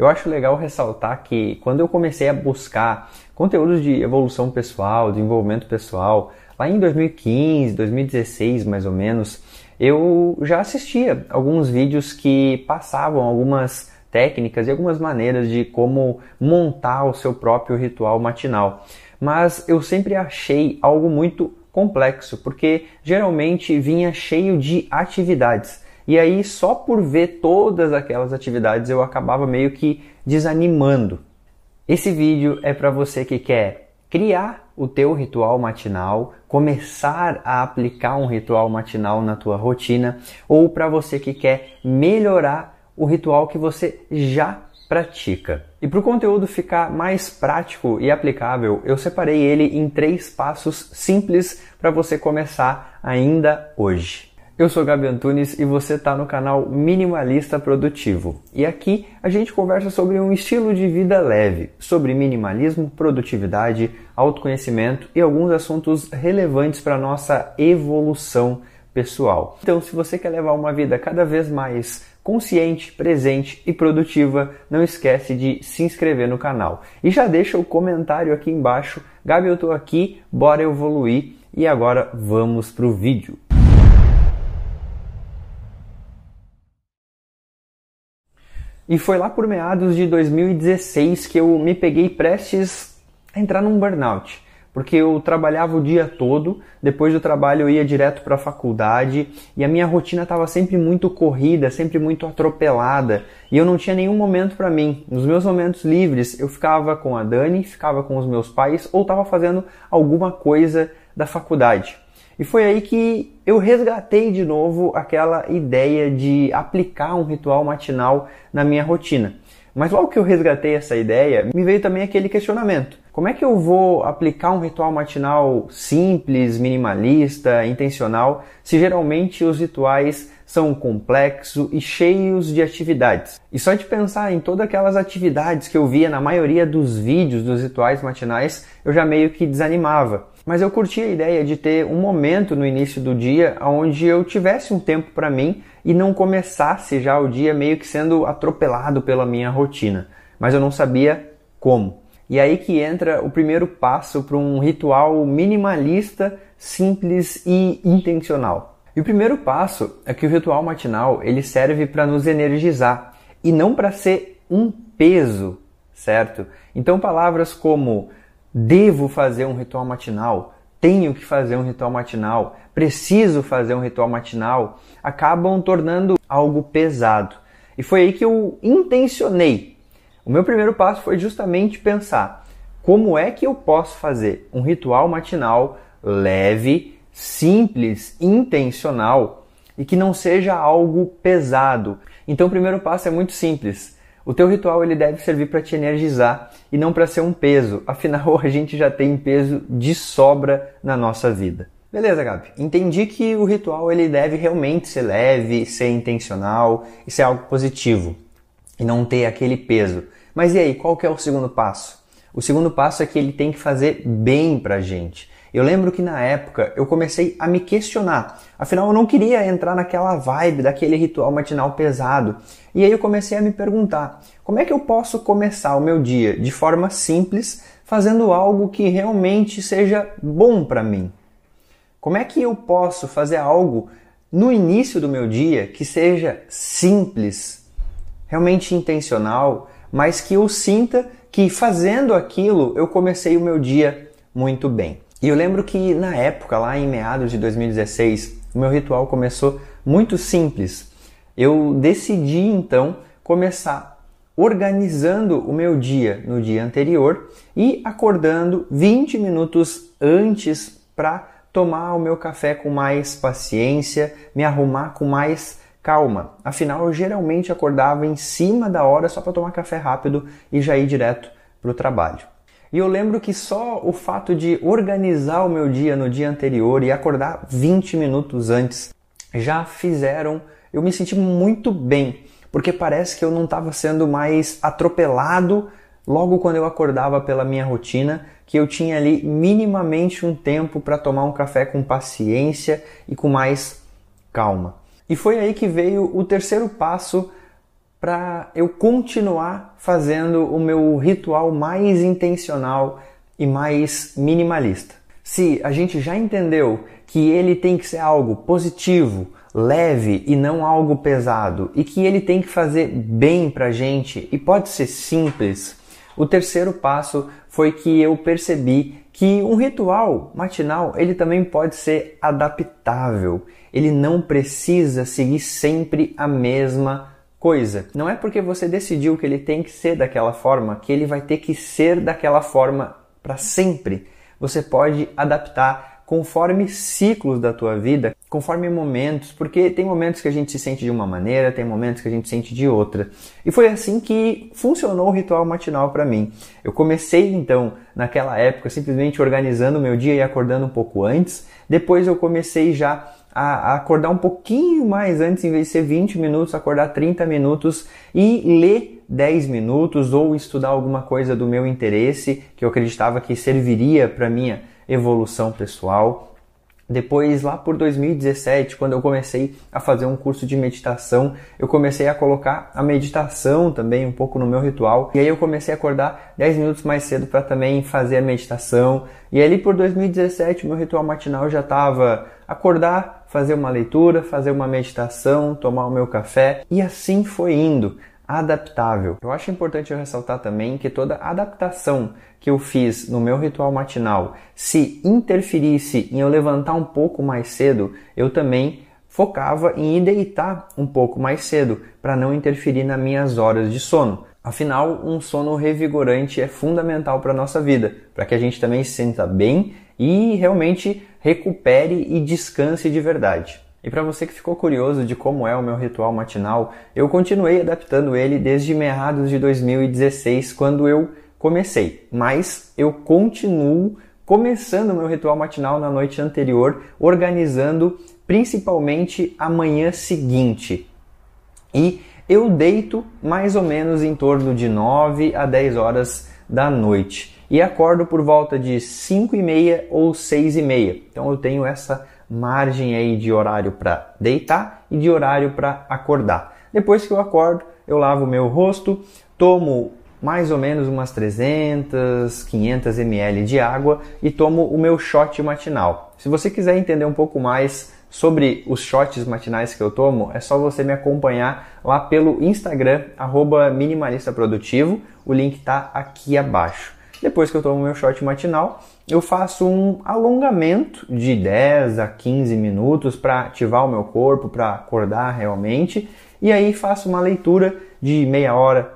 Eu acho legal ressaltar que quando eu comecei a buscar conteúdos de evolução pessoal, desenvolvimento pessoal, lá em 2015, 2016 mais ou menos, eu já assistia alguns vídeos que passavam algumas técnicas e algumas maneiras de como montar o seu próprio ritual matinal. Mas eu sempre achei algo muito complexo, porque geralmente vinha cheio de atividades. E aí, só por ver todas aquelas atividades, eu acabava meio que desanimando. Esse vídeo é para você que quer criar o teu ritual matinal, começar a aplicar um ritual matinal na tua rotina, ou para você que quer melhorar o ritual que você já pratica. E para o conteúdo ficar mais prático e aplicável, eu separei ele em três passos simples para você começar ainda hoje. Eu sou Gabi Antunes e você está no canal Minimalista Produtivo. E aqui a gente conversa sobre um estilo de vida leve, sobre minimalismo, produtividade, autoconhecimento e alguns assuntos relevantes para nossa evolução pessoal. Então, se você quer levar uma vida cada vez mais consciente, presente e produtiva, não esquece de se inscrever no canal. E já deixa o comentário aqui embaixo. Gabi, eu estou aqui, bora evoluir. E agora vamos para o vídeo. E foi lá por meados de 2016 que eu me peguei prestes a entrar num burnout. Porque eu trabalhava o dia todo, depois do trabalho eu ia direto para a faculdade e a minha rotina estava sempre muito corrida, sempre muito atropelada e eu não tinha nenhum momento para mim. Nos meus momentos livres eu ficava com a Dani, ficava com os meus pais ou estava fazendo alguma coisa da faculdade. E foi aí que eu resgatei de novo aquela ideia de aplicar um ritual matinal na minha rotina. Mas logo que eu resgatei essa ideia, me veio também aquele questionamento. Como é que eu vou aplicar um ritual matinal simples, minimalista, intencional, se geralmente os rituais são complexos e cheios de atividades? E só de pensar em todas aquelas atividades que eu via na maioria dos vídeos dos rituais matinais, eu já meio que desanimava. Mas eu curti a ideia de ter um momento no início do dia onde eu tivesse um tempo para mim e não começasse já o dia meio que sendo atropelado pela minha rotina. Mas eu não sabia como. E aí que entra o primeiro passo para um ritual minimalista, simples e intencional. E o primeiro passo é que o ritual matinal ele serve para nos energizar e não para ser um peso, certo? Então palavras como devo fazer um ritual matinal, tenho que fazer um ritual matinal, preciso fazer um ritual matinal, acabam tornando algo pesado. E foi aí que eu intencionei. O meu primeiro passo foi justamente pensar como é que eu posso fazer um ritual matinal leve, simples, intencional e que não seja algo pesado. Então o primeiro passo é muito simples o teu ritual ele deve servir para te energizar e não para ser um peso. Afinal, a gente já tem peso de sobra na nossa vida. Beleza, Gabi. Entendi que o ritual ele deve realmente ser leve, ser intencional e ser algo positivo e não ter aquele peso. Mas e aí, qual que é o segundo passo? O segundo passo é que ele tem que fazer bem pra gente. Eu lembro que na época eu comecei a me questionar. Afinal, eu não queria entrar naquela vibe daquele ritual matinal pesado. E aí eu comecei a me perguntar: como é que eu posso começar o meu dia de forma simples, fazendo algo que realmente seja bom para mim? Como é que eu posso fazer algo no início do meu dia que seja simples, realmente intencional, mas que eu sinta que fazendo aquilo eu comecei o meu dia muito bem? E eu lembro que na época, lá em meados de 2016, o meu ritual começou muito simples. eu decidi então começar organizando o meu dia no dia anterior e acordando 20 minutos antes para tomar o meu café com mais paciência, me arrumar com mais calma. Afinal, eu geralmente acordava em cima da hora só para tomar café rápido e já ir direto para o trabalho. E eu lembro que só o fato de organizar o meu dia no dia anterior e acordar 20 minutos antes já fizeram eu me sentir muito bem, porque parece que eu não estava sendo mais atropelado logo quando eu acordava pela minha rotina, que eu tinha ali minimamente um tempo para tomar um café com paciência e com mais calma. E foi aí que veio o terceiro passo para eu continuar fazendo o meu ritual mais intencional e mais minimalista. Se a gente já entendeu que ele tem que ser algo positivo, leve e não algo pesado, e que ele tem que fazer bem para a gente e pode ser simples, o terceiro passo foi que eu percebi que um ritual matinal ele também pode ser adaptável. Ele não precisa seguir sempre a mesma coisa. Não é porque você decidiu que ele tem que ser daquela forma que ele vai ter que ser daquela forma para sempre. Você pode adaptar conforme ciclos da tua vida, conforme momentos, porque tem momentos que a gente se sente de uma maneira, tem momentos que a gente se sente de outra. E foi assim que funcionou o ritual matinal para mim. Eu comecei então naquela época simplesmente organizando o meu dia e acordando um pouco antes. Depois eu comecei já a, acordar um pouquinho mais antes, em vez de ser 20 minutos, acordar 30 minutos e ler 10 minutos ou estudar alguma coisa do meu interesse que eu acreditava que serviria para minha evolução pessoal. Depois, lá por 2017, quando eu comecei a fazer um curso de meditação, eu comecei a colocar a meditação também um pouco no meu ritual. E aí eu comecei a acordar 10 minutos mais cedo para também fazer a meditação. E ali por 2017, meu ritual matinal já estava acordar, fazer uma leitura, fazer uma meditação, tomar o meu café. E assim foi indo adaptável. Eu acho importante eu ressaltar também que toda adaptação que eu fiz no meu ritual matinal, se interferisse em eu levantar um pouco mais cedo, eu também focava em ir deitar um pouco mais cedo para não interferir nas minhas horas de sono. Afinal, um sono revigorante é fundamental para a nossa vida, para que a gente também se sinta bem e realmente recupere e descanse de verdade. E para você que ficou curioso de como é o meu ritual matinal, eu continuei adaptando ele desde meados de 2016, quando eu comecei. Mas eu continuo começando o meu ritual matinal na noite anterior, organizando principalmente a manhã seguinte. E eu deito mais ou menos em torno de 9 a 10 horas da noite e acordo por volta de 5 e meia ou 6 e meia. Então eu tenho essa margem aí de horário para deitar e de horário para acordar. Depois que eu acordo, eu lavo meu rosto, tomo mais ou menos umas 300, 500 ml de água e tomo o meu shot matinal. Se você quiser entender um pouco mais sobre os shots matinais que eu tomo, é só você me acompanhar lá pelo Instagram, @minimalistaprodutivo. O link está aqui abaixo. Depois que eu tomo meu shot matinal, eu faço um alongamento de 10 a 15 minutos para ativar o meu corpo, para acordar realmente, e aí faço uma leitura de meia hora,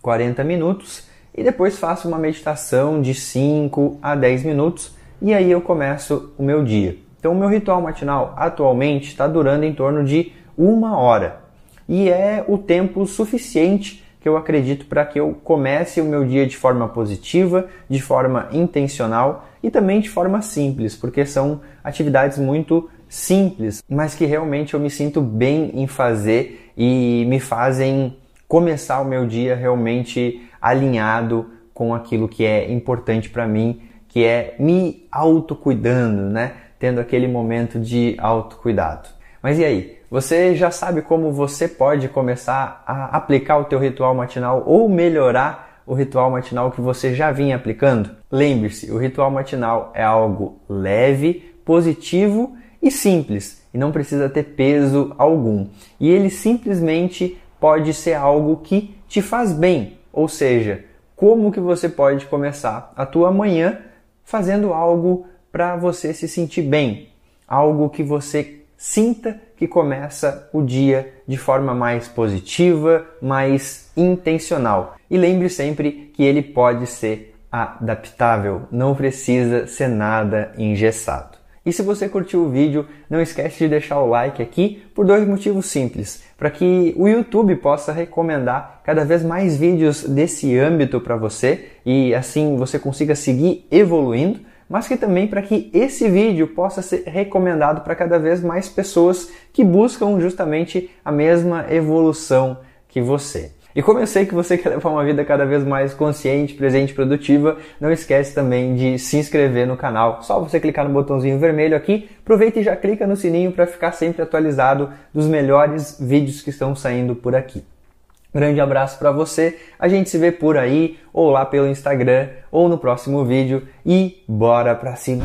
40 minutos, e depois faço uma meditação de 5 a 10 minutos, e aí eu começo o meu dia. Então, o meu ritual matinal atualmente está durando em torno de uma hora, e é o tempo suficiente que eu acredito para que eu comece o meu dia de forma positiva, de forma intencional e também de forma simples, porque são atividades muito simples, mas que realmente eu me sinto bem em fazer e me fazem começar o meu dia realmente alinhado com aquilo que é importante para mim, que é me autocuidando, né? Tendo aquele momento de autocuidado. Mas e aí? Você já sabe como você pode começar a aplicar o teu ritual matinal ou melhorar o ritual matinal que você já vinha aplicando? Lembre-se, o ritual matinal é algo leve, positivo e simples e não precisa ter peso algum. E ele simplesmente pode ser algo que te faz bem, ou seja, como que você pode começar a tua manhã fazendo algo para você se sentir bem, algo que você sinta que começa o dia de forma mais positiva, mais intencional. E lembre sempre que ele pode ser adaptável, não precisa ser nada engessado. E se você curtiu o vídeo, não esquece de deixar o like aqui por dois motivos simples. Para que o YouTube possa recomendar cada vez mais vídeos desse âmbito para você e assim você consiga seguir evoluindo, mas que também para que esse vídeo possa ser recomendado para cada vez mais pessoas que buscam justamente a mesma evolução que você. E como eu sei que você quer levar uma vida cada vez mais consciente, presente e produtiva, não esquece também de se inscrever no canal. Só você clicar no botãozinho vermelho aqui, aproveita e já clica no sininho para ficar sempre atualizado dos melhores vídeos que estão saindo por aqui. Grande abraço para você. A gente se vê por aí, ou lá pelo Instagram, ou no próximo vídeo e bora pra cima.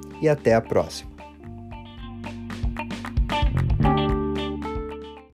e até a próxima.